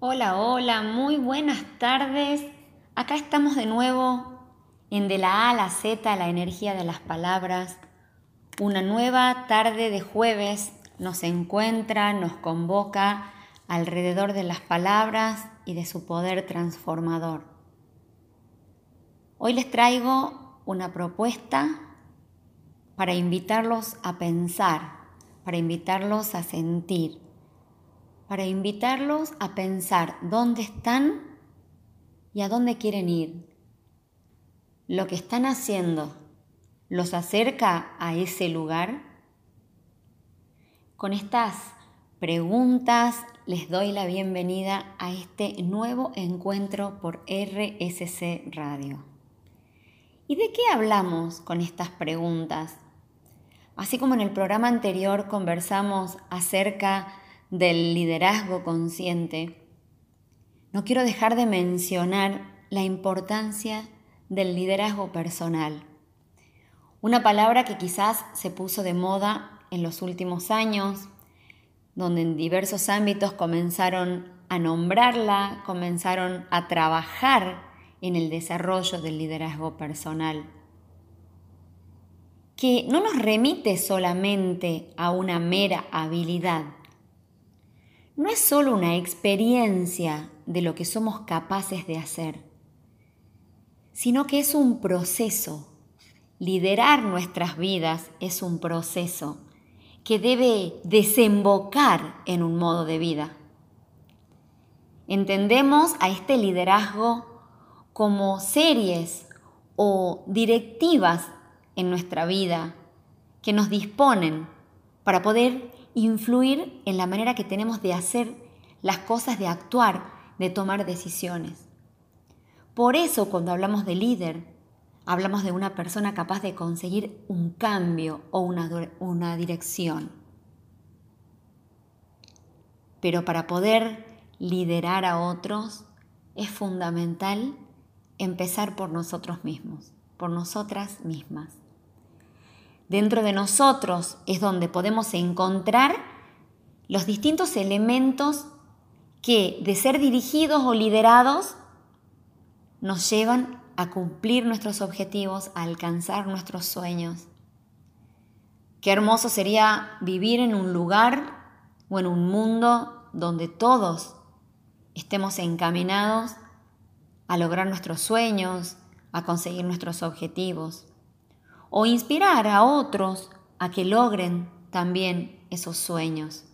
Hola, hola, muy buenas tardes. Acá estamos de nuevo en De la A a la Z, la energía de las palabras. Una nueva tarde de jueves nos encuentra, nos convoca alrededor de las palabras y de su poder transformador. Hoy les traigo una propuesta para invitarlos a pensar, para invitarlos a sentir para invitarlos a pensar dónde están y a dónde quieren ir. Lo que están haciendo los acerca a ese lugar. Con estas preguntas les doy la bienvenida a este nuevo encuentro por RSC Radio. ¿Y de qué hablamos con estas preguntas? Así como en el programa anterior conversamos acerca del liderazgo consciente, no quiero dejar de mencionar la importancia del liderazgo personal. Una palabra que quizás se puso de moda en los últimos años, donde en diversos ámbitos comenzaron a nombrarla, comenzaron a trabajar en el desarrollo del liderazgo personal, que no nos remite solamente a una mera habilidad, no es solo una experiencia de lo que somos capaces de hacer, sino que es un proceso. Liderar nuestras vidas es un proceso que debe desembocar en un modo de vida. Entendemos a este liderazgo como series o directivas en nuestra vida que nos disponen para poder influir en la manera que tenemos de hacer las cosas, de actuar, de tomar decisiones. Por eso cuando hablamos de líder, hablamos de una persona capaz de conseguir un cambio o una, una dirección. Pero para poder liderar a otros es fundamental empezar por nosotros mismos, por nosotras mismas. Dentro de nosotros es donde podemos encontrar los distintos elementos que, de ser dirigidos o liderados, nos llevan a cumplir nuestros objetivos, a alcanzar nuestros sueños. Qué hermoso sería vivir en un lugar o en un mundo donde todos estemos encaminados a lograr nuestros sueños, a conseguir nuestros objetivos o inspirar a otros a que logren también esos sueños.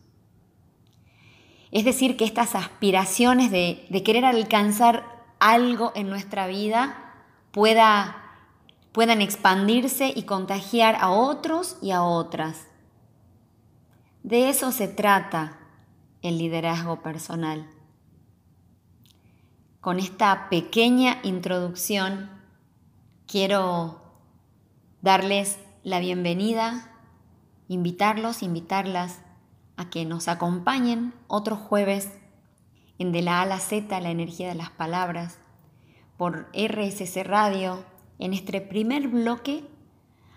Es decir, que estas aspiraciones de, querer alcanzar algo en nuestra vida pueda, puedan expandirse y contagiar a otros y a otras. De eso se trata el liderazgo personal. Con esta pequeña introducción quiero darles la bienvenida, invitarlos, invitarlas a que nos acompañen otro jueves en De la A a la Z, la energía de las palabras, por RSC Radio, en este primer bloque,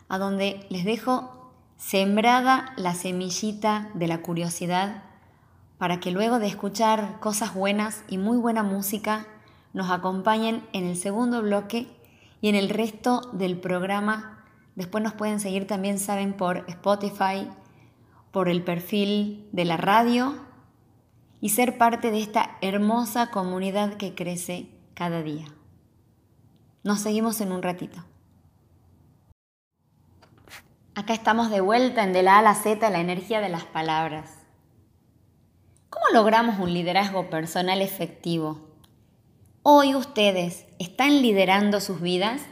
a donde les dejo sembrada la semillita de la curiosidad para que luego de escuchar cosas buenas y muy buena música, nos acompañen en el segundo bloque y en el resto del programa Después nos pueden seguir también, saben, por Spotify, por el perfil de la radio y ser parte de esta hermosa comunidad que crece cada día. Nos seguimos en un ratito. Acá estamos de vuelta en De la A a la Z, la energía de las palabras. ¿Cómo logramos un liderazgo personal efectivo? Hoy ustedes están liderando sus vidas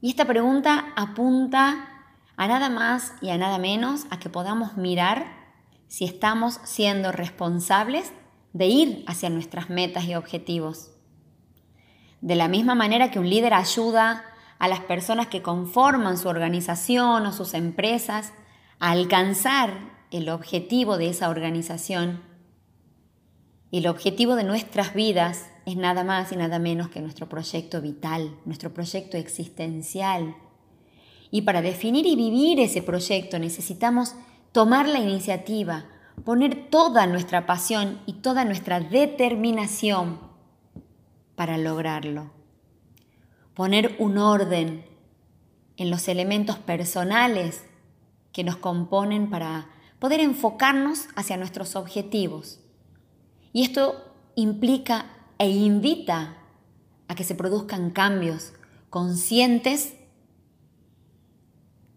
y esta pregunta apunta a nada más y a nada menos a que podamos mirar si estamos siendo responsables de ir hacia nuestras metas y objetivos. De la misma manera que un líder ayuda a las personas que conforman su organización o sus empresas a alcanzar el objetivo de esa organización, el objetivo de nuestras vidas es nada más y nada menos que nuestro proyecto vital, nuestro proyecto existencial. Y para definir y vivir ese proyecto necesitamos tomar la iniciativa, poner toda nuestra pasión y toda nuestra determinación para lograrlo. Poner un orden en los elementos personales que nos componen para poder enfocarnos hacia nuestros objetivos. Y esto implica e invita a que se produzcan cambios conscientes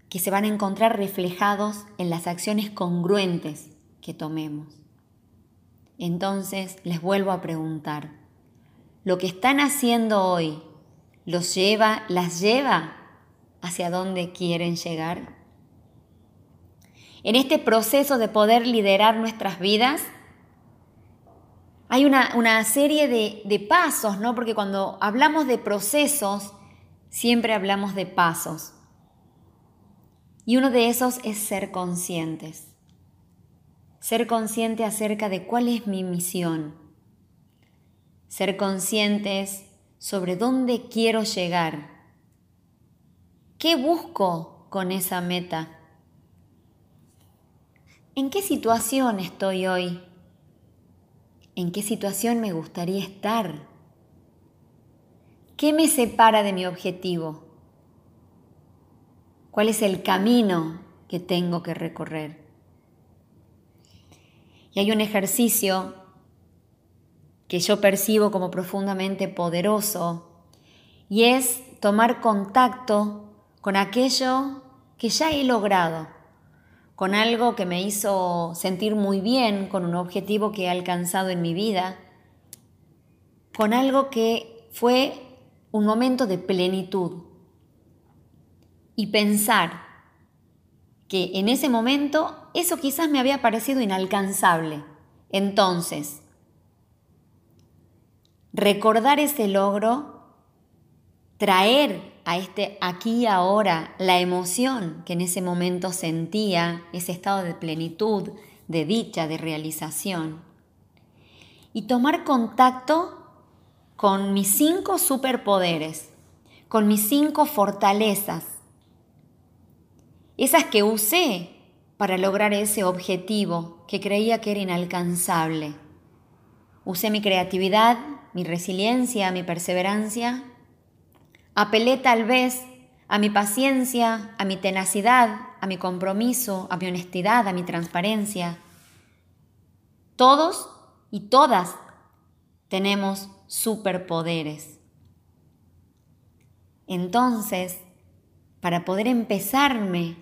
que se van a encontrar reflejados en las acciones congruentes que tomemos. Entonces les vuelvo a preguntar, ¿lo que están haciendo hoy los lleva, las lleva hacia donde quieren llegar? En este proceso de poder liderar nuestras vidas, hay una, serie de, de pasos, ¿no? Porque cuando hablamos de procesos, siempre hablamos de pasos. Y uno de esos es ser conscientes. Ser consciente acerca de cuál es mi misión. Ser conscientes sobre dónde quiero llegar. ¿Qué busco con esa meta? ¿En qué situación estoy hoy? ¿En qué situación me gustaría estar? ¿Qué me separa de mi objetivo? ¿Cuál es el camino que tengo que recorrer? Y hay un ejercicio que yo percibo como profundamente poderoso y es tomar contacto con aquello que ya he logrado, con algo que me hizo sentir muy bien, con un objetivo que he alcanzado en mi vida, con algo que fue un momento de plenitud y pensar que en ese momento eso quizás me había parecido inalcanzable. Entonces, recordar ese logro, traer a este aquí y ahora la emoción que en ese momento sentía, ese estado de plenitud, de dicha, de realización, y tomar contacto con mis cinco superpoderes, con mis cinco fortalezas, esas que usé para lograr ese objetivo que creía que era inalcanzable. Usé mi creatividad, mi resiliencia, mi perseverancia. Apelé tal vez a mi paciencia, a mi tenacidad, a mi compromiso, a mi honestidad, a mi transparencia. Todos y todas tenemos superpoderes. Entonces, para poder empezarme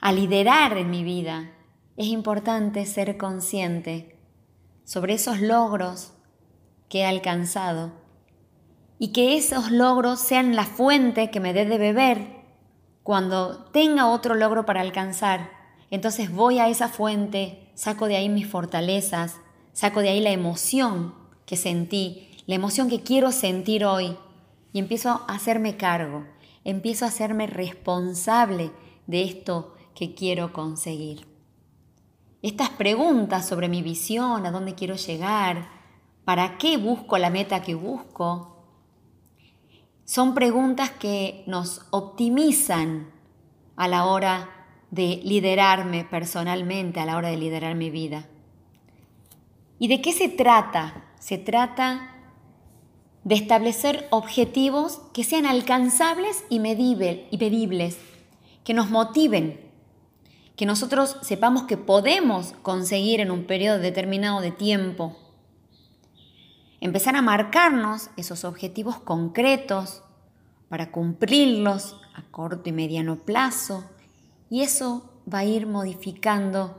a liderar en mi vida, es importante ser consciente sobre esos logros que he alcanzado y que esos logros sean la fuente que me dé de beber cuando tenga otro logro para alcanzar. Entonces voy a esa fuente, saco de ahí mis fortalezas, saco de ahí la emoción que sentí, la emoción que quiero sentir hoy y empiezo a hacerme cargo, empiezo a hacerme responsable de esto que quiero conseguir. Estas preguntas sobre mi visión, a dónde quiero llegar, para qué busco la meta que busco, son preguntas que nos optimizan a la hora de liderarme personalmente, a la hora de liderar mi vida. ¿Y de qué se trata? Se trata de establecer objetivos que sean alcanzables y medibles, que nos motiven, que nosotros sepamos que podemos conseguir en un periodo determinado de tiempo. Empezar a marcarnos esos objetivos concretos para cumplirlos a corto y mediano plazo y eso va a ir modificando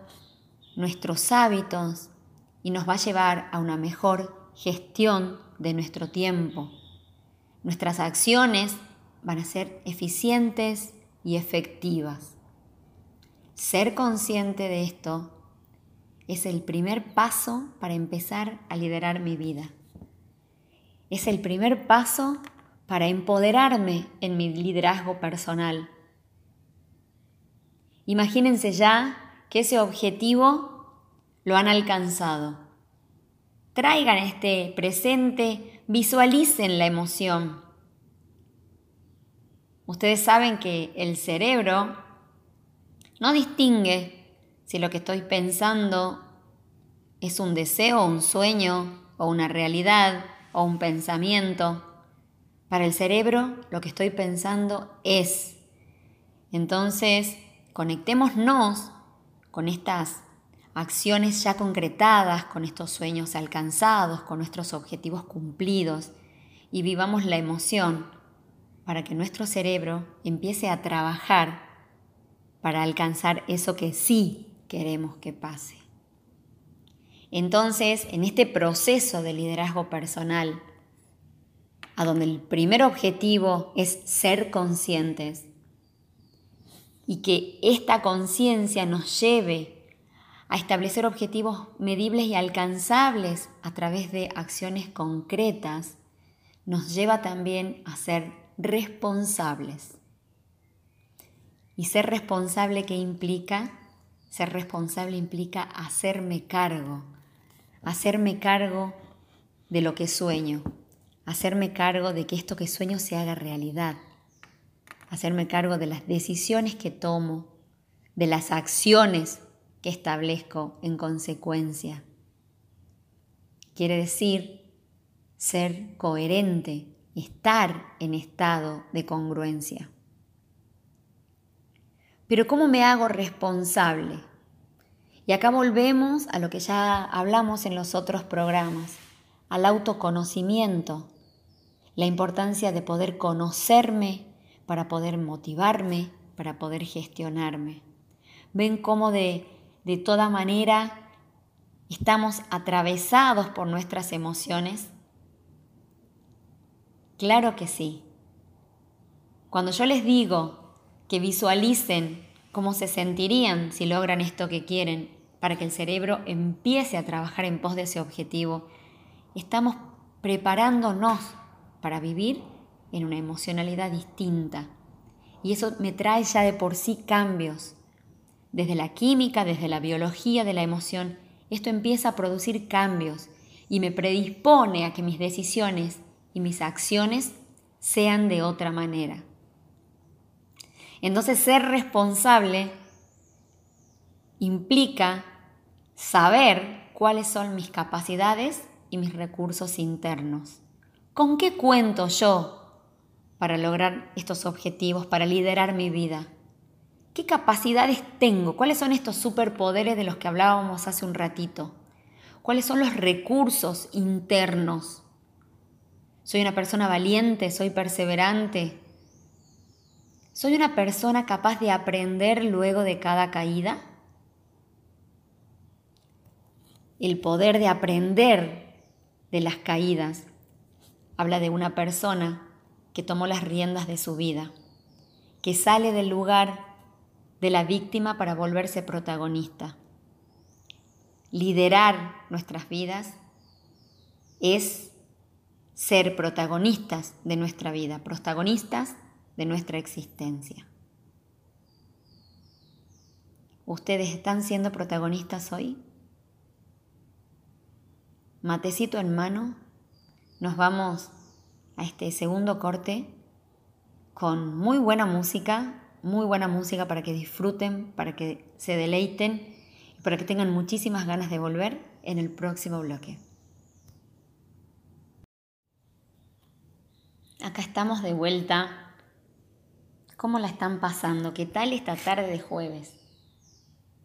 nuestros hábitos y nos va a llevar a una mejor gestión de nuestro tiempo. Nuestras acciones van a ser eficientes y efectivas. Ser consciente de esto es el primer paso para empezar a liderar mi vida. Es el primer paso para empoderarme en mi liderazgo personal. Imagínense ya que ese objetivo lo han alcanzado. Traigan este presente, visualicen la emoción. Ustedes saben que el cerebro no distingue si lo que estoy pensando ¿Es un deseo, un sueño, o una realidad, o un pensamiento? Para el cerebro, lo que estoy pensando es. Entonces, conectémonos con estas acciones ya concretadas, con estos sueños alcanzados, con nuestros objetivos cumplidos y vivamos la emoción para que nuestro cerebro empiece a trabajar para alcanzar eso que sí queremos que pase. Entonces, en este proceso de liderazgo personal, a donde el primer objetivo es ser conscientes y que esta conciencia nos lleve a establecer objetivos medibles y alcanzables a través de acciones concretas, nos lleva también a ser responsables. ¿Y ser responsable qué implica? Ser responsable implica hacerme cargo, hacerme cargo de lo que sueño, hacerme cargo de que esto que sueño se haga realidad, hacerme cargo de las decisiones que tomo, de las acciones que establezco en consecuencia. Quiere decir ser coherente, estar en estado de congruencia. Pero ¿cómo me hago responsable? Y acá volvemos a lo que ya hablamos en los otros programas, al autoconocimiento, la importancia de poder conocerme para poder motivarme, para poder gestionarme. Ven cómo de de toda manera estamos atravesados por nuestras emociones? Claro que sí. Cuando yo les digo que visualicen cómo se sentirían si logran esto que quieren para que el cerebro empiece a trabajar en pos de ese objetivo, estamos preparándonos para vivir en una emocionalidad distinta. Y eso me trae ya de por sí cambios desde la química, desde la biología de la emoción, esto empieza a producir cambios y me predispone a que mis decisiones y mis acciones sean de otra manera. Entonces ser responsable implica saber cuáles son mis capacidades y mis recursos internos. ¿Con qué cuento yo para lograr estos objetivos, para liderar mi vida? ¿Qué capacidades tengo? ¿Cuáles son estos superpoderes de los que hablábamos hace un ratito? ¿Cuáles son los recursos internos? ¿Soy una persona valiente? ¿Soy perseverante? ¿Soy una persona capaz de aprender luego de cada caída? El poder de aprender de las caídas habla de una persona que tomó las riendas de su vida, que sale del lugar de la víctima para volverse protagonista. Liderar nuestras vidas es ser protagonistas de nuestra vida, protagonistas de nuestra existencia. ¿Ustedes están siendo protagonistas hoy? Matecito en mano, nos vamos a este segundo corte con muy buena música muy buena música para que disfruten, para que se deleiten y para que tengan muchísimas ganas de volver en el próximo bloque. Acá estamos de vuelta. ¿Cómo la están pasando? ¿Qué tal esta tarde de jueves?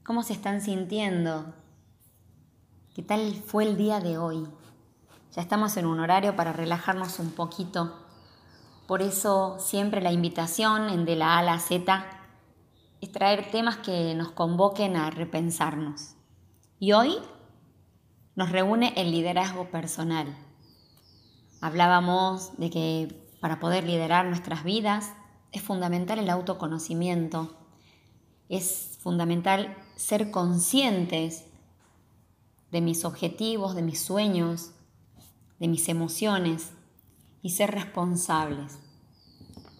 ¿Cómo se están sintiendo? ¿Qué tal fue el día de hoy? Ya estamos en un horario para relajarnos un poquito por eso siempre la invitación en de la A a la Z es traer temas que nos convoquen a repensarnos. Y hoy nos reúne el liderazgo personal. Hablábamos de que para poder liderar nuestras vidas es fundamental el autoconocimiento, es fundamental ser conscientes de mis objetivos, de mis sueños, de mis emociones, y ser responsables,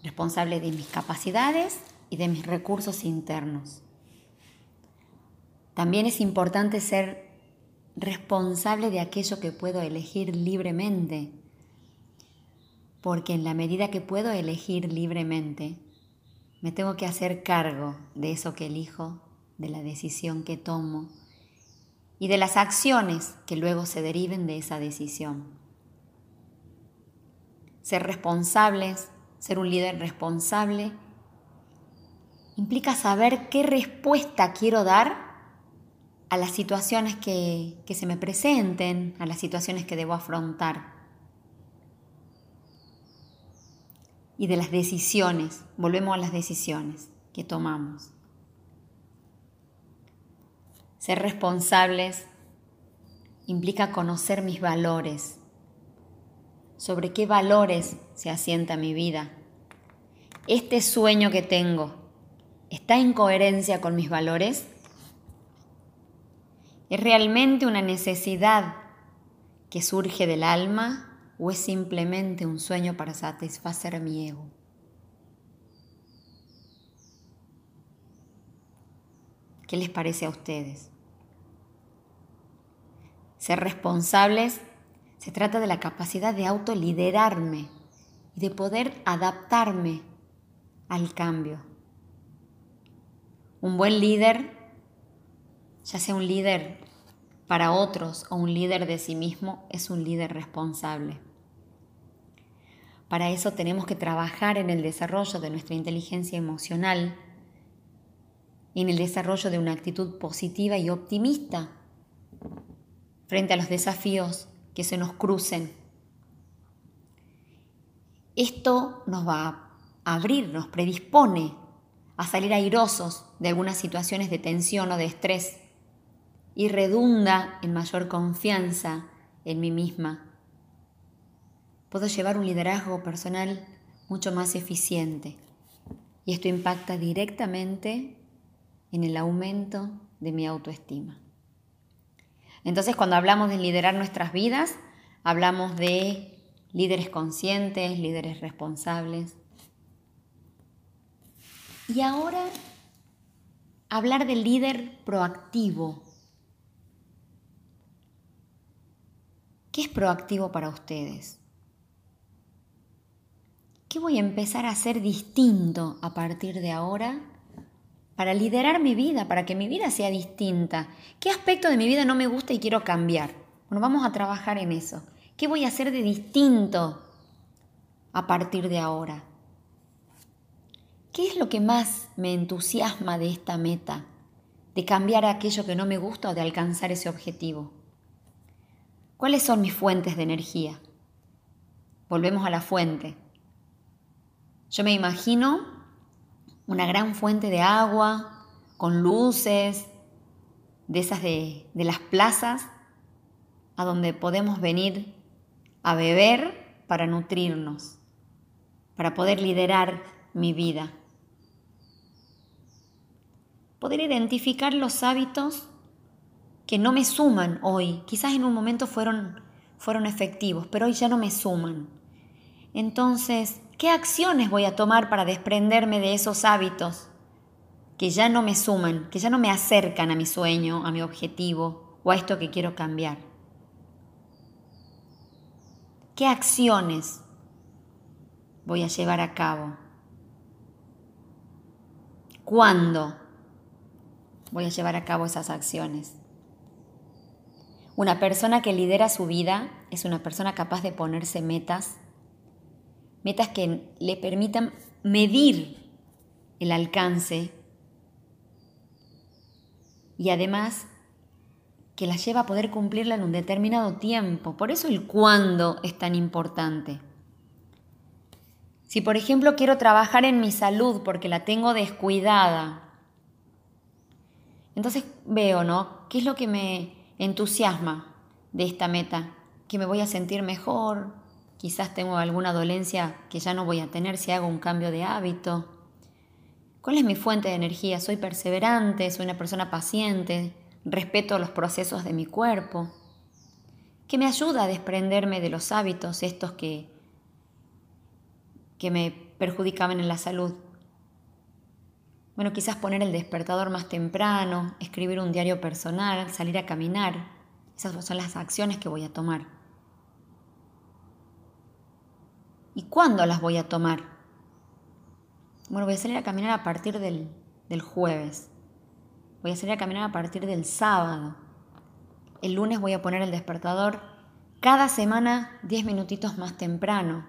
responsables de mis capacidades y de mis recursos internos. También es importante ser responsable de aquello que puedo elegir libremente, porque en la medida que puedo elegir libremente, me tengo que hacer cargo de eso que elijo, de la decisión que tomo, y de las acciones que luego se deriven de esa decisión. Ser responsables, ser un líder responsable, implica saber qué respuesta quiero dar a las situaciones que, que se me presenten, a las situaciones que debo afrontar. Y de las decisiones, volvemos a las decisiones que tomamos. Ser responsables implica conocer mis valores, sobre qué valores se asienta mi vida. Este sueño que tengo, ¿está en coherencia con mis valores? ¿Es realmente una necesidad que surge del alma o es simplemente un sueño para satisfacer mi ego? ¿Qué les parece a ustedes? Ser responsables se trata de la capacidad de autoliderarme y de poder adaptarme al cambio. Un buen líder, ya sea un líder para otros o un líder de sí mismo, es un líder responsable. Para eso tenemos que trabajar en el desarrollo de nuestra inteligencia emocional, en el desarrollo de una actitud positiva y optimista frente a los desafíos que se nos crucen. Esto nos va a abrir, nos predispone a salir airosos de algunas situaciones de tensión o de estrés y redunda en mayor confianza en mí misma. Puedo llevar un liderazgo personal mucho más eficiente y esto impacta directamente en el aumento de mi autoestima. Entonces, cuando hablamos de liderar nuestras vidas, hablamos de líderes conscientes, líderes responsables. Y ahora, hablar del líder proactivo. ¿Qué es proactivo para ustedes? ¿Qué voy a empezar a hacer distinto a partir de ahora para liderar mi vida, para que mi vida sea distinta. ¿Qué aspecto de mi vida no me gusta y quiero cambiar? Bueno, vamos a trabajar en eso. ¿Qué voy a hacer de distinto a partir de ahora? ¿Qué es lo que más me entusiasma de esta meta? De cambiar aquello que no me gusta o de alcanzar ese objetivo. ¿Cuáles son mis fuentes de energía? Volvemos a la fuente. Yo me imagino una gran fuente de agua, con luces, de esas de, de las plazas, a donde podemos venir a beber para nutrirnos, para poder liderar mi vida. Poder identificar los hábitos que no me suman hoy. Quizás en un momento fueron, fueron efectivos, pero hoy ya no me suman. Entonces, ¿Qué acciones voy a tomar para desprenderme de esos hábitos que ya no me suman, que ya no me acercan a mi sueño, a mi objetivo o a esto que quiero cambiar? ¿Qué acciones voy a llevar a cabo? ¿Cuándo voy a llevar a cabo esas acciones? Una persona que lidera su vida es una persona capaz de ponerse metas metas que le permitan medir el alcance y además que la lleva a poder cumplirla en un determinado tiempo. Por eso el cuándo es tan importante. Si por ejemplo quiero trabajar en mi salud porque la tengo descuidada, entonces veo, ¿no? ¿Qué es lo que me entusiasma de esta meta? Que me voy a sentir mejor, Quizás tengo alguna dolencia que ya no voy a tener si hago un cambio de hábito. ¿Cuál es mi fuente de energía? ¿Soy perseverante? ¿Soy una persona paciente? ¿Respeto los procesos de mi cuerpo? ¿Qué me ayuda a desprenderme de los hábitos estos que, que me perjudicaban en la salud? Bueno, quizás poner el despertador más temprano, escribir un diario personal, salir a caminar. Esas son las acciones que voy a tomar. ¿Y cuándo las voy a tomar? Bueno, voy a salir a caminar a partir del, del jueves. Voy a salir a caminar a partir del sábado. el lunes voy a poner el despertador cada semana 10 minutitos más temprano.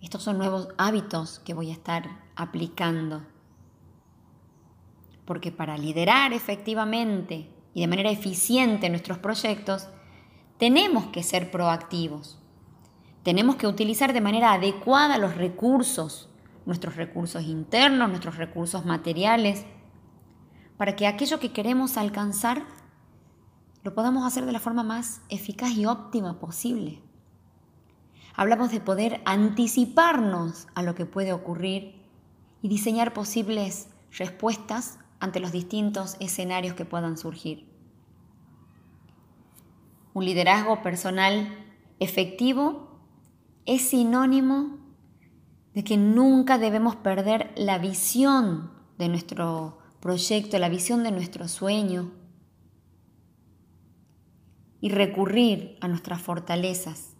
Estos son nuevos hábitos que voy a estar aplicando. Porque para liderar efectivamente y de manera eficiente nuestros proyectos, tenemos que ser proactivos. Tenemos que utilizar de manera adecuada los recursos, nuestros recursos internos, nuestros recursos materiales, para que aquello que queremos alcanzar lo podamos hacer de la forma más eficaz y óptima posible. Hablamos de poder anticiparnos a lo que puede ocurrir y diseñar posibles respuestas ante los distintos escenarios que puedan surgir. Un liderazgo personal efectivo es sinónimo de que nunca debemos perder la visión de nuestro proyecto, la visión de nuestro sueño y recurrir a nuestras fortalezas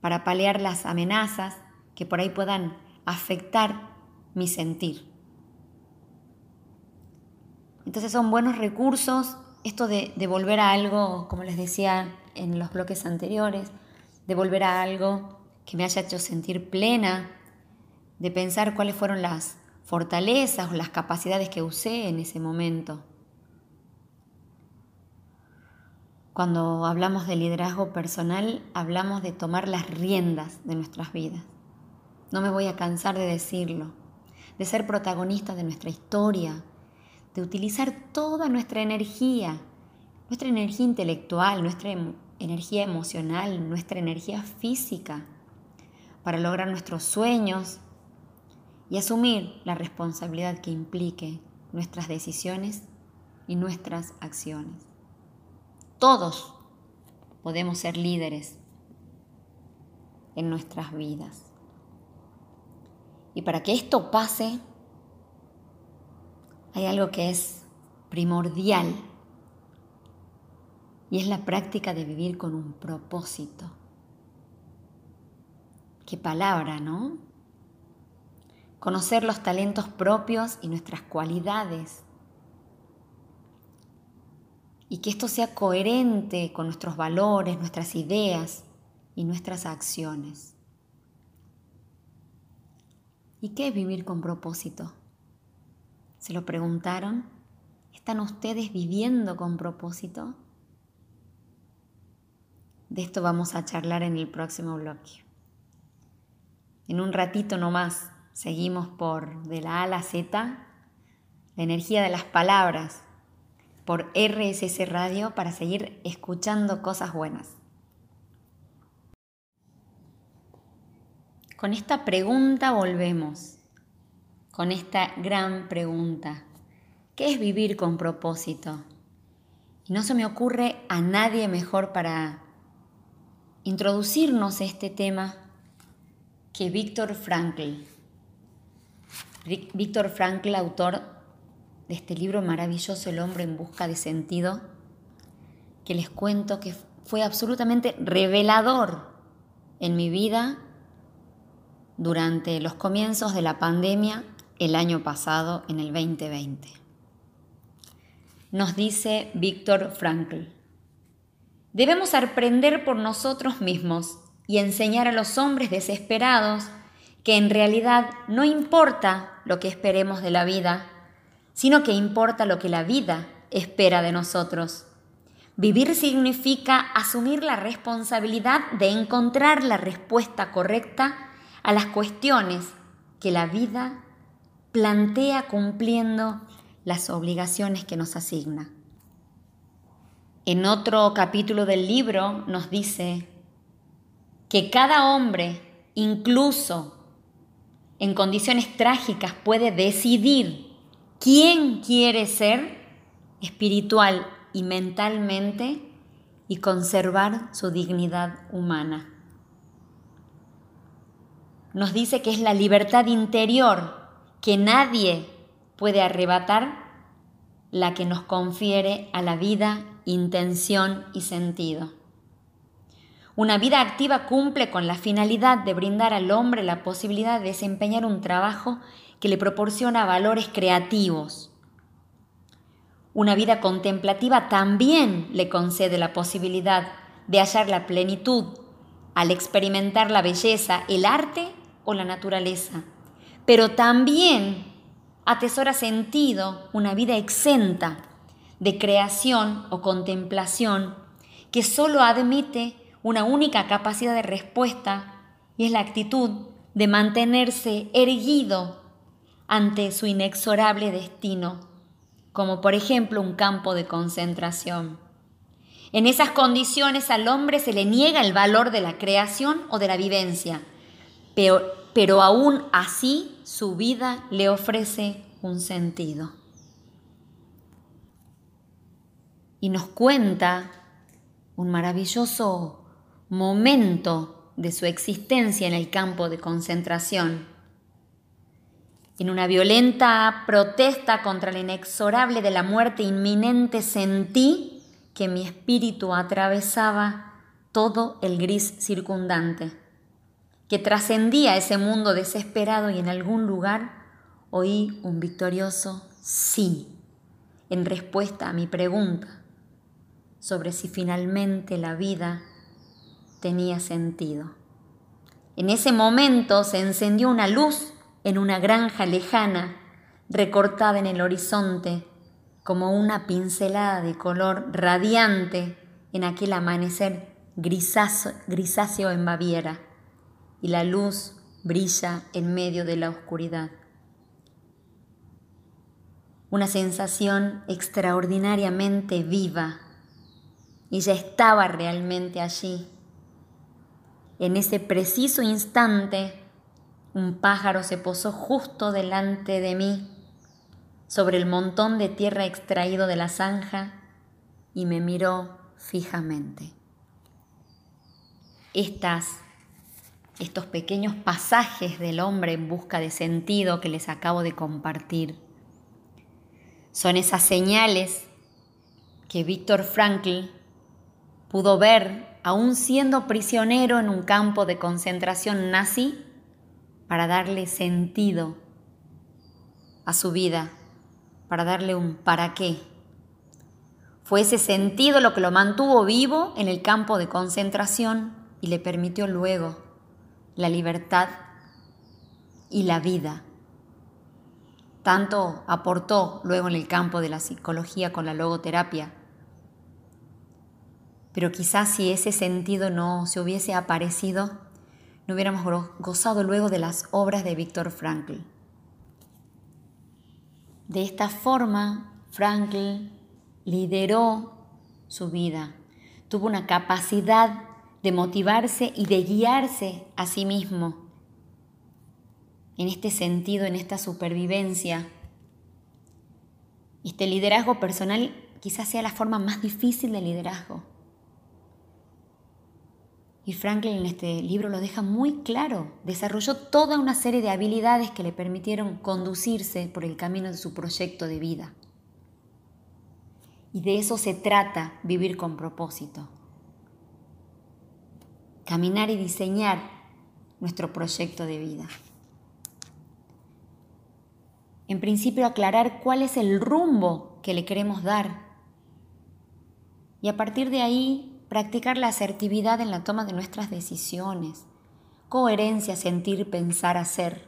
para paliar las amenazas que por ahí puedan afectar mi sentir. Entonces son buenos recursos esto de, volver a algo, como les decía en los bloques anteriores, de volver a algo que me haya hecho sentir plena, de pensar cuáles fueron las fortalezas o las capacidades que usé en ese momento. Cuando hablamos de liderazgo personal, hablamos de tomar las riendas de nuestras vidas. No me voy a cansar de decirlo, de ser protagonistas de nuestra historia, de utilizar toda nuestra energía, nuestra energía intelectual, nuestra em, energía emocional, nuestra energía física, para lograr nuestros sueños y asumir la responsabilidad que implique nuestras decisiones y nuestras acciones. Todos podemos ser líderes en nuestras vidas. Y para que esto pase, hay algo que es primordial y es la práctica de vivir con un propósito. Qué palabra, ¿no? Conocer los talentos propios y nuestras cualidades. Y que esto sea coherente con nuestros valores, nuestras ideas y nuestras acciones. ¿Y qué es vivir con propósito? ¿Se lo preguntaron? ¿Están ustedes viviendo con propósito? De esto vamos a charlar en el próximo bloque. En un ratito nomás seguimos por de la A a la Z, la energía de las palabras, por RSS Radio para seguir escuchando cosas buenas. Con esta pregunta volvemos con esta gran pregunta. ¿Qué es vivir con propósito? Y no se me ocurre a nadie mejor para introducirnos a este tema que Víctor Frankl. Víctor Frankl, autor de este libro maravilloso El hombre en busca de sentido, que les cuento que fue absolutamente revelador en mi vida durante los comienzos de la pandemia el año pasado, en el 2020. Nos dice Víctor Frankl, debemos aprender por nosotros mismos y enseñar a los hombres desesperados que en realidad no importa lo que esperemos de la vida, sino que importa lo que la vida espera de nosotros. Vivir significa asumir la responsabilidad de encontrar la respuesta correcta a las cuestiones que la vida plantea cumpliendo las obligaciones que nos asigna. En otro capítulo del libro nos dice que cada hombre, incluso en condiciones trágicas, puede decidir quién quiere ser espiritual y mentalmente y conservar su dignidad humana. Nos dice que es la libertad interior que nadie puede arrebatar la que nos confiere a la vida intención y sentido. Una vida activa cumple con la finalidad de brindar al hombre la posibilidad de desempeñar un trabajo que le proporciona valores creativos. Una vida contemplativa también le concede la posibilidad de hallar la plenitud al experimentar la belleza, el arte o la naturaleza. Pero también atesora sentido una vida exenta de creación o contemplación que solo admite una única capacidad de respuesta y es la actitud de mantenerse erguido ante su inexorable destino, como por ejemplo un campo de concentración. En esas condiciones al hombre se le niega el valor de la creación o de la vivencia, pero, pero aún así su vida le ofrece un sentido. Y nos cuenta un maravilloso momento de su existencia en el campo de concentración. En una violenta protesta contra el inexorable de la muerte inminente sentí que mi espíritu atravesaba todo el gris circundante, que trascendía ese mundo desesperado y en algún lugar oí un victorioso sí en respuesta a mi pregunta sobre si finalmente la vida tenía sentido. En ese momento se encendió una luz en una granja lejana, recortada en el horizonte como una pincelada de color radiante en aquel amanecer grisáceo en Baviera, y la luz brilla en medio de la oscuridad. Una sensación extraordinariamente viva, ya estaba realmente allí. En ese preciso instante, un pájaro se posó justo delante de mí sobre el montón de tierra extraído de la zanja y me miró fijamente. Estas, estos pequeños pasajes del hombre en busca de sentido que les acabo de compartir son esas señales que Víctor Frankl pudo ver aún siendo prisionero en un campo de concentración nazi para darle sentido a su vida para darle un para qué. Fue ese sentido lo que lo mantuvo vivo en el campo de concentración y le permitió luego la libertad y la vida. Tanto aportó luego en el campo de la psicología con la logoterapia. Pero quizás si ese sentido no se hubiese aparecido, no hubiéramos gozado luego de las obras de Víctor Frankl. De esta forma, Frankl lideró su vida, tuvo una capacidad de motivarse y de guiarse a sí mismo. En este sentido, en esta supervivencia, este liderazgo personal quizás sea la forma más difícil de liderazgo. Y Franklin en este libro lo deja muy claro. Desarrolló toda una serie de habilidades que le permitieron conducirse por el camino de su proyecto de vida. Y de eso se trata vivir con propósito. Caminar y diseñar nuestro proyecto de vida. En principio aclarar cuál es el rumbo que le queremos dar. Y a partir de ahí practicar la asertividad en la toma de nuestras decisiones, coherencia, sentir, pensar, hacer,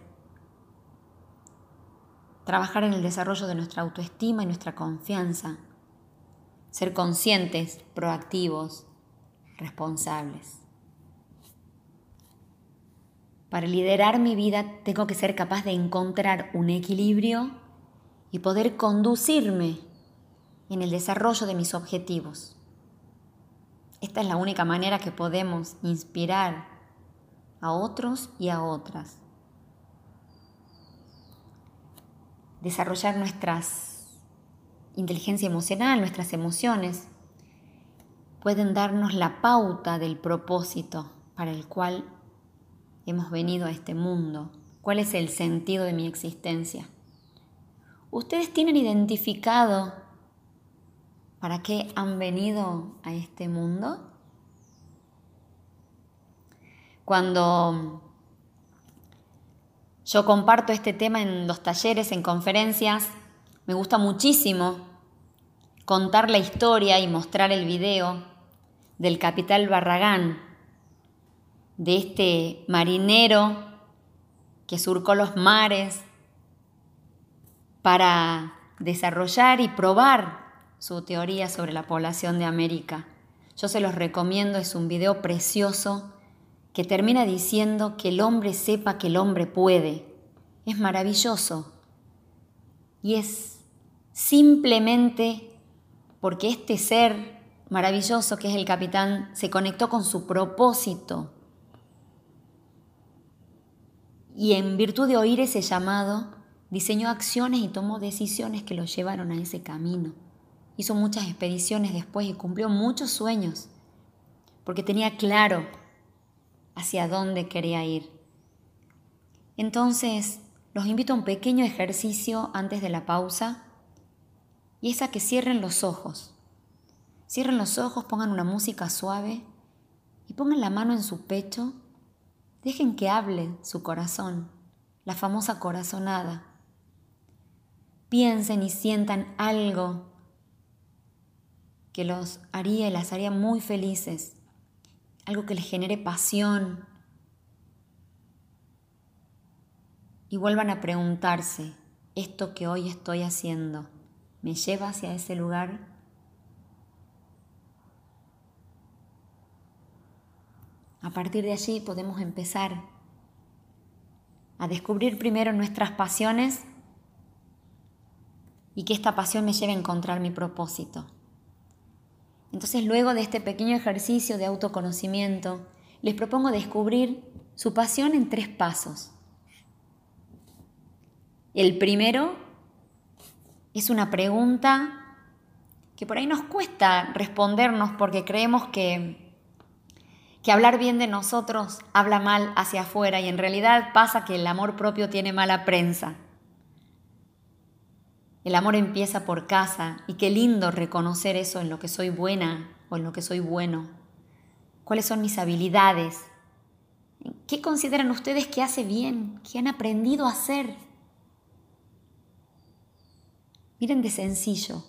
trabajar en el desarrollo de nuestra autoestima y nuestra confianza, ser conscientes, proactivos, responsables. Para liderar mi vida tengo que ser capaz de encontrar un equilibrio y poder conducirme en el desarrollo de mis objetivos. Esta es la única manera que podemos inspirar a otros y a otras. Desarrollar nuestras inteligencia emocional, nuestras emociones, pueden darnos la pauta del propósito para el cual hemos venido a este mundo. ¿Cuál es el sentido de mi existencia? Ustedes tienen identificado ¿Para qué han venido a este mundo? Cuando yo comparto este tema en los talleres, en conferencias, me gusta muchísimo contar la historia y mostrar el video del capital Barragán, de este marinero que surcó los mares para desarrollar y probar su teoría sobre la población de América. Yo se los recomiendo, es un video precioso que termina diciendo que el hombre sepa que el hombre puede. Es maravilloso. Y es simplemente porque este ser maravilloso que es el capitán se conectó con su propósito. Y en virtud de oír ese llamado, diseñó acciones y tomó decisiones que lo llevaron a ese camino. Hizo muchas expediciones después y cumplió muchos sueños, porque tenía claro hacia dónde quería ir. Entonces, los invito a un pequeño ejercicio antes de la pausa y es a que cierren los ojos. Cierren los ojos, pongan una música suave y pongan la mano en su pecho. Dejen que hable su corazón, la famosa corazonada. Piensen y sientan algo que los haría y las haría muy felices algo que les genere pasión. Y vuelvan a preguntarse, ¿esto que hoy estoy haciendo me lleva hacia ese lugar? A partir de allí podemos empezar a descubrir primero nuestras pasiones y que esta pasión me lleve a encontrar mi propósito. Entonces, luego de este pequeño ejercicio de autoconocimiento, les propongo descubrir su pasión en tres pasos. El primero es una pregunta que por ahí nos cuesta respondernos porque creemos que, que hablar bien de nosotros habla mal hacia afuera y en realidad pasa que el amor propio tiene mala prensa. El amor empieza por casa y qué lindo reconocer eso en lo que soy buena o en lo que soy bueno. ¿Cuáles son mis habilidades? ¿Qué consideran ustedes que hace bien? ¿Qué han aprendido a hacer? Miren de sencillo.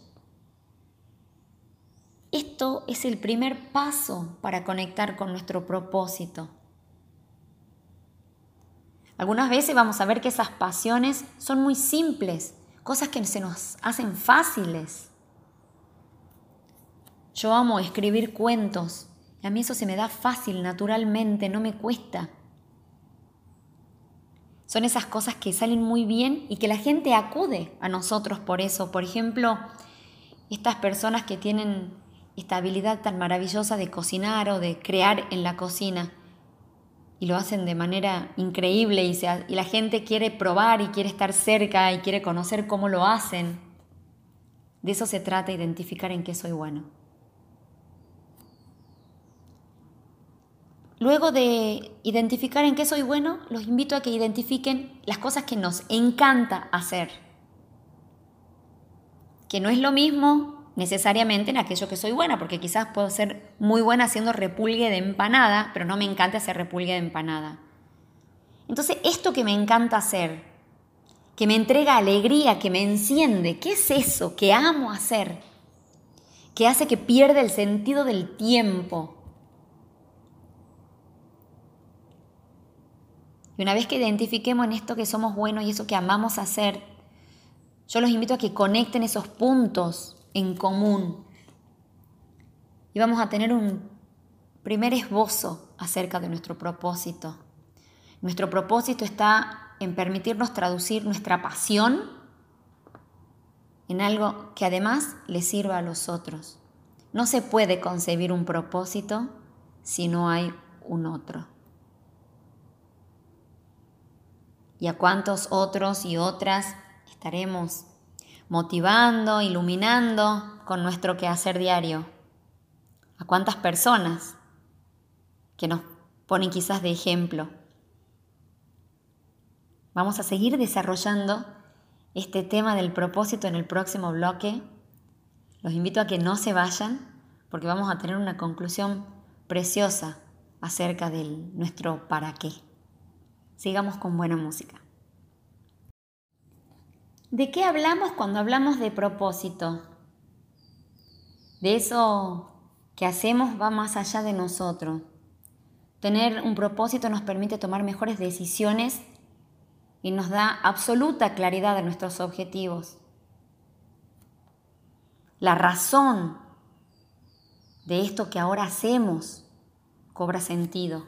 Esto es el primer paso para conectar con nuestro propósito. Algunas veces vamos a ver que esas pasiones son muy simples, cosas que se nos hacen fáciles. Yo amo escribir cuentos y a mí eso se me da fácil, naturalmente, no me cuesta. Son esas cosas que salen muy bien y que la gente acude a nosotros por eso. Por ejemplo, estas personas que tienen esta habilidad tan maravillosa de cocinar o de crear en la cocina y lo hacen de manera increíble y, la gente quiere probar y quiere estar cerca y quiere conocer cómo lo hacen. De eso se trata, identificar en qué soy bueno. Luego de identificar en qué soy bueno, los invito a que identifiquen las cosas que nos encanta hacer. Que no es lo mismo necesariamente en aquello que soy buena, porque quizás puedo ser muy buena haciendo repulgue de empanada, pero no me encanta hacer repulgue de empanada. Entonces, esto que me encanta hacer, que me entrega alegría, que me enciende, ¿qué es eso que amo hacer? Que hace que pierda el sentido del tiempo. Y una vez que identifiquemos en esto que somos buenos y eso que amamos hacer, yo los invito a que conecten esos puntos en común. Y vamos a tener un primer esbozo acerca de nuestro propósito. Nuestro propósito está en permitirnos traducir nuestra pasión en algo que además le sirva a los otros. No se puede concebir un propósito si no hay un otro. ¿Y a cuántos otros y otras estaremos motivando, iluminando con nuestro quehacer diario. ¿A cuántas personas que nos ponen quizás de ejemplo? Vamos a seguir desarrollando este tema del propósito en el próximo bloque. Los invito a que no se vayan porque vamos a tener una conclusión preciosa acerca de nuestro para qué. Sigamos con buena música. ¿De qué hablamos cuando hablamos de propósito? de eso que hacemos va más allá de nosotros. Tener un propósito nos permite tomar mejores decisiones y nos da absoluta claridad de nuestros objetivos. La razón de esto que ahora hacemos cobra sentido.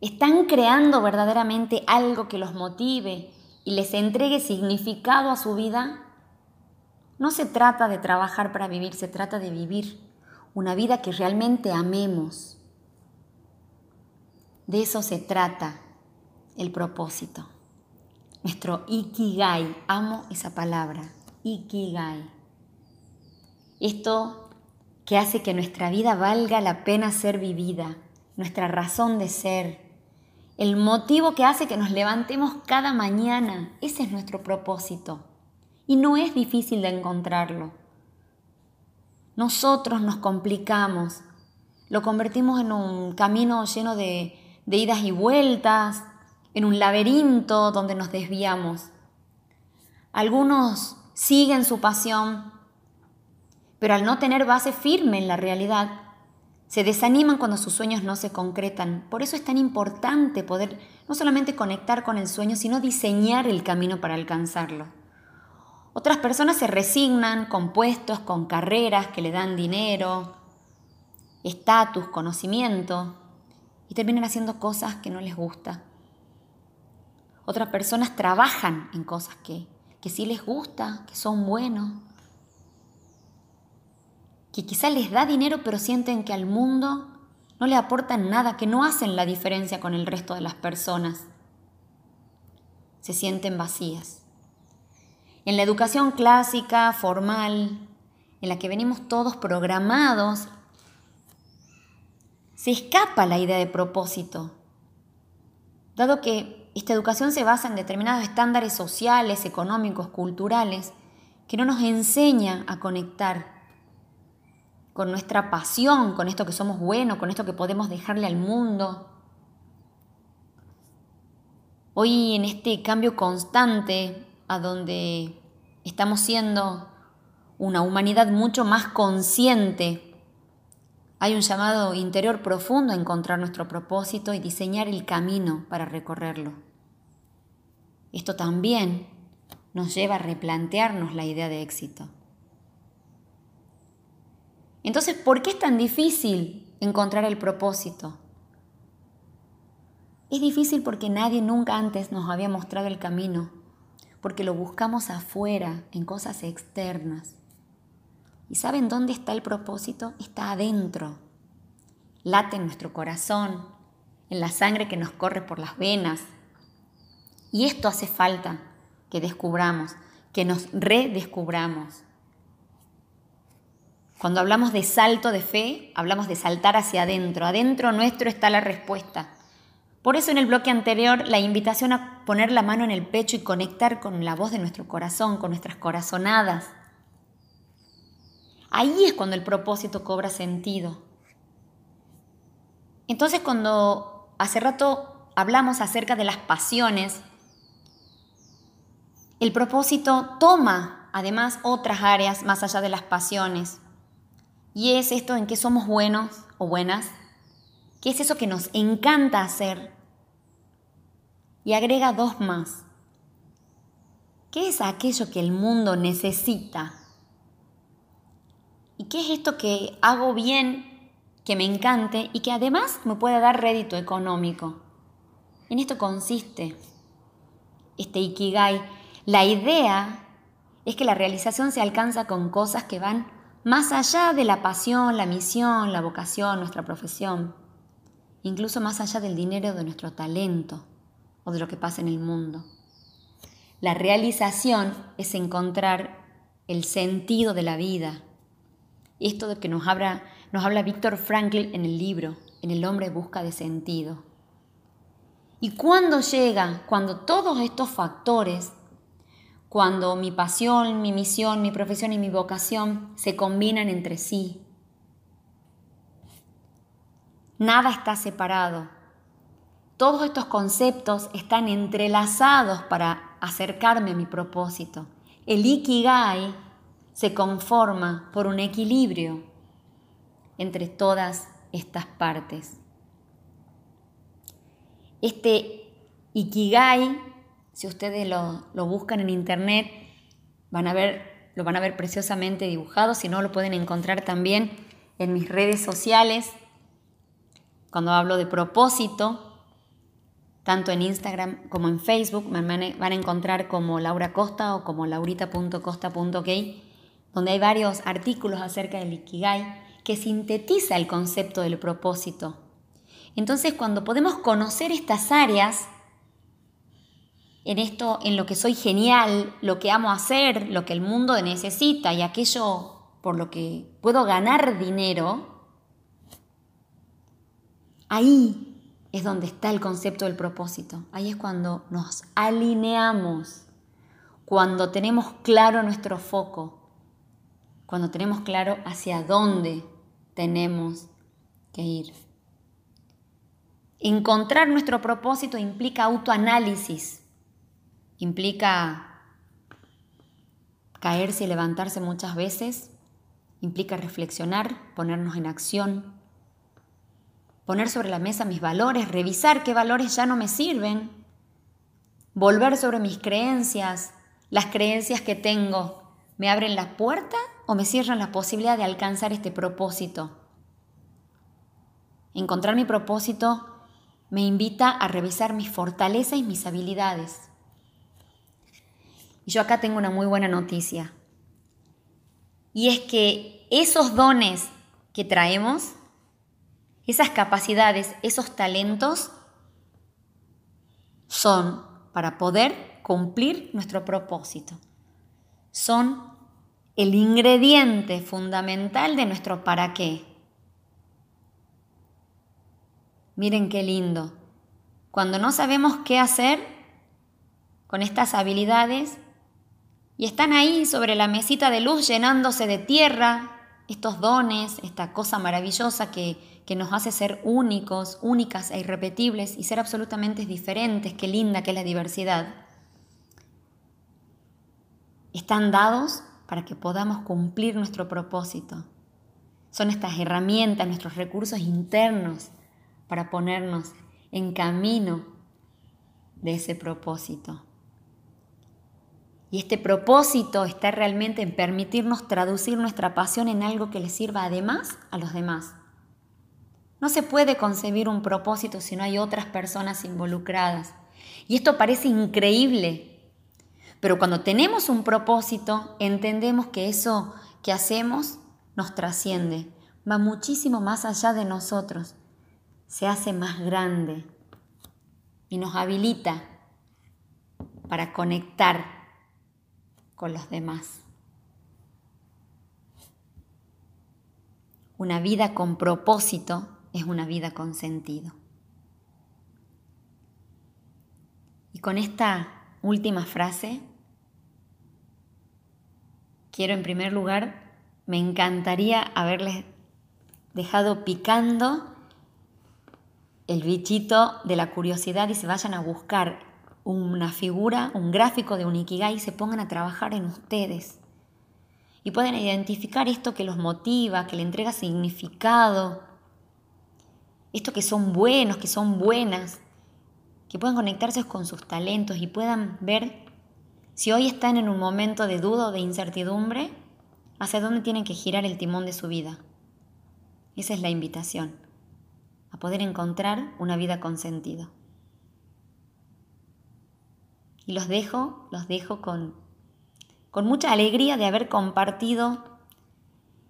¿Están creando verdaderamente algo que los motive y les entregue significado a su vida? No se trata de trabajar para vivir, se trata de vivir una vida que realmente amemos. De eso se trata el propósito. Nuestro ikigai, amo esa palabra, ikigai. Esto que hace que nuestra vida valga la pena ser vivida, nuestra razón de ser, el motivo que hace que nos levantemos cada mañana, ese es nuestro propósito. Y no es difícil de encontrarlo. Nosotros nos complicamos, lo convertimos en un camino lleno de de idas y vueltas, en un laberinto donde nos desviamos. Algunos siguen su pasión, pero al no tener base firme en la realidad, se desaniman cuando sus sueños no se concretan. Por eso es tan importante poder no solamente conectar con el sueño, sino diseñar el camino para alcanzarlo. Otras personas se resignan con puestos, con carreras que le dan dinero, estatus, conocimiento, y terminan haciendo cosas que no les gusta. Otras personas trabajan en cosas que, que sí les gusta, que son buenos, que quizá les da dinero pero sienten que al mundo no le aportan nada, que no hacen la diferencia con el resto de las personas. Se sienten vacías. En la educación clásica, formal, en la que venimos todos programados se escapa la idea de propósito, dado que esta educación se basa en determinados estándares sociales, económicos, culturales, que no nos enseña a conectar con nuestra pasión, con esto que somos buenos, con esto que podemos dejarle al mundo. Hoy en este cambio constante a donde estamos siendo una humanidad mucho más consciente hay un llamado interior profundo a encontrar nuestro propósito y diseñar el camino para recorrerlo. Esto también nos lleva a replantearnos la idea de éxito. Entonces, ¿por qué es tan difícil encontrar el propósito? Es difícil porque nadie nunca antes nos había mostrado el camino, porque lo buscamos afuera, en cosas externas. ¿Y saben dónde está el propósito? Está adentro. Late en nuestro corazón, en la sangre que nos corre por las venas. Y esto hace falta que descubramos, que nos redescubramos. Cuando hablamos de salto de fe, hablamos de saltar hacia adentro. Adentro nuestro está la respuesta. Por eso en el bloque anterior la invitación a poner la mano en el pecho y conectar con la voz de nuestro corazón, con nuestras corazonadas. Ahí es cuando el propósito cobra sentido. Entonces cuando hace rato hablamos acerca de las pasiones, el propósito toma además otras áreas más allá de las pasiones. Y es esto en que somos buenos o buenas, que es eso que nos encanta hacer. Y agrega dos más. ¿Qué es aquello que el mundo necesita? ¿Y qué es esto que hago bien, que me encante y que además me pueda dar rédito económico? En esto consiste este Ikigai. La idea es que la realización se alcanza con cosas que van más allá de la pasión, la misión, la vocación, nuestra profesión, incluso más allá del dinero, de nuestro talento o de lo que pasa en el mundo. La realización es encontrar el sentido de la vida, esto de que nos habla, nos habla Víctor Frankl en el libro, en El hombre busca de sentido. Y cuando llega, cuando todos estos factores, cuando mi pasión, mi misión, mi profesión y mi vocación se combinan entre sí, nada está separado. Todos estos conceptos están entrelazados para acercarme a mi propósito. El Ikigai se conforma por un equilibrio entre todas estas partes. Este Ikigai, si ustedes lo, lo buscan en internet, van a ver, lo van a ver preciosamente dibujado, si no lo pueden encontrar también en mis redes sociales, cuando hablo de propósito, tanto en Instagram como en Facebook, me van a encontrar como Laura Costa o como laurita.costa.ok, donde hay varios artículos acerca del Ikigai que sintetiza el concepto del propósito. Entonces, cuando podemos conocer estas áreas, en esto, en lo que soy genial, lo que amo hacer, lo que el mundo necesita y aquello por lo que puedo ganar dinero, ahí es donde está el concepto del propósito. Ahí es cuando nos alineamos, cuando tenemos claro nuestro foco, cuando tenemos claro hacia dónde tenemos que ir. Encontrar nuestro propósito implica autoanálisis, implica caerse y levantarse muchas veces, implica reflexionar, ponernos en acción, poner sobre la mesa mis valores, revisar qué valores ya no me sirven, volver sobre mis creencias, las creencias que tengo, ¿me abren la puerta o me cierran la posibilidad de alcanzar este propósito? Encontrar mi propósito me invita a revisar mis fortalezas y mis habilidades. Y yo acá tengo una muy buena noticia. Y es que esos dones que traemos, esas capacidades, esos talentos, son para poder cumplir nuestro propósito. Son el ingrediente fundamental de nuestro para qué. Miren qué lindo. Cuando no sabemos qué hacer con estas habilidades, y están ahí sobre la mesita de luz llenándose de tierra estos dones, esta cosa maravillosa que, nos hace ser únicos, únicas e irrepetibles y ser absolutamente diferentes. Qué linda que es la diversidad. Están dados para que podamos cumplir nuestro propósito. Son estas herramientas, nuestros recursos internos para ponernos en camino de ese propósito. Y este propósito está realmente en permitirnos traducir nuestra pasión en algo que le sirva además a los demás. No se puede concebir un propósito si no hay otras personas involucradas. Y esto parece increíble, pero cuando tenemos un propósito, entendemos que eso que hacemos nos trasciende, va muchísimo más allá de nosotros, se hace más grande y nos habilita para conectar con los demás. Una vida con propósito es una vida con sentido. Y con esta última frase, quiero en primer lugar, me encantaría haberles dejado picando el bichito de la curiosidad y se vayan a buscar una figura, un gráfico de un Ikigai se pongan a trabajar en ustedes. Y pueden identificar esto que los motiva, que le entrega significado, esto que son buenos, que son buenas, que puedan conectarse con sus talentos y puedan ver si hoy están en un momento de duda o de incertidumbre, hacia dónde tienen que girar el timón de su vida. Esa es la invitación, a poder encontrar una vida con sentido. Y los dejo, los dejo con, con mucha alegría de haber compartido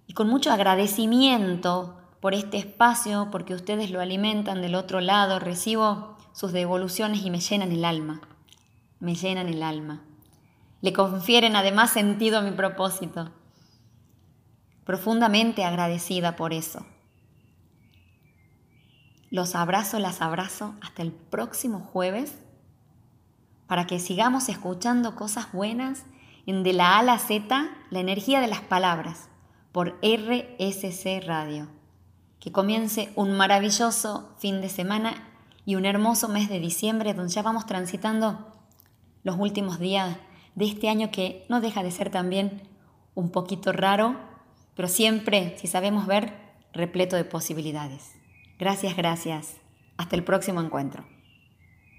y con mucho agradecimiento por este espacio, porque ustedes lo alimentan del otro lado, recibo sus devoluciones y me llenan el alma, me llenan el alma. Le confieren además sentido a mi propósito. Profundamente agradecida por eso. Los abrazo, las abrazo hasta el próximo jueves para que sigamos escuchando cosas buenas en De la A a la Z, la energía de las palabras, por RSC Radio. Que comience un maravilloso fin de semana y un hermoso mes de diciembre donde ya vamos transitando los últimos días de este año que no deja de ser también un poquito raro, pero siempre, si sabemos ver, repleto de posibilidades. Gracias, gracias. Hasta el próximo encuentro.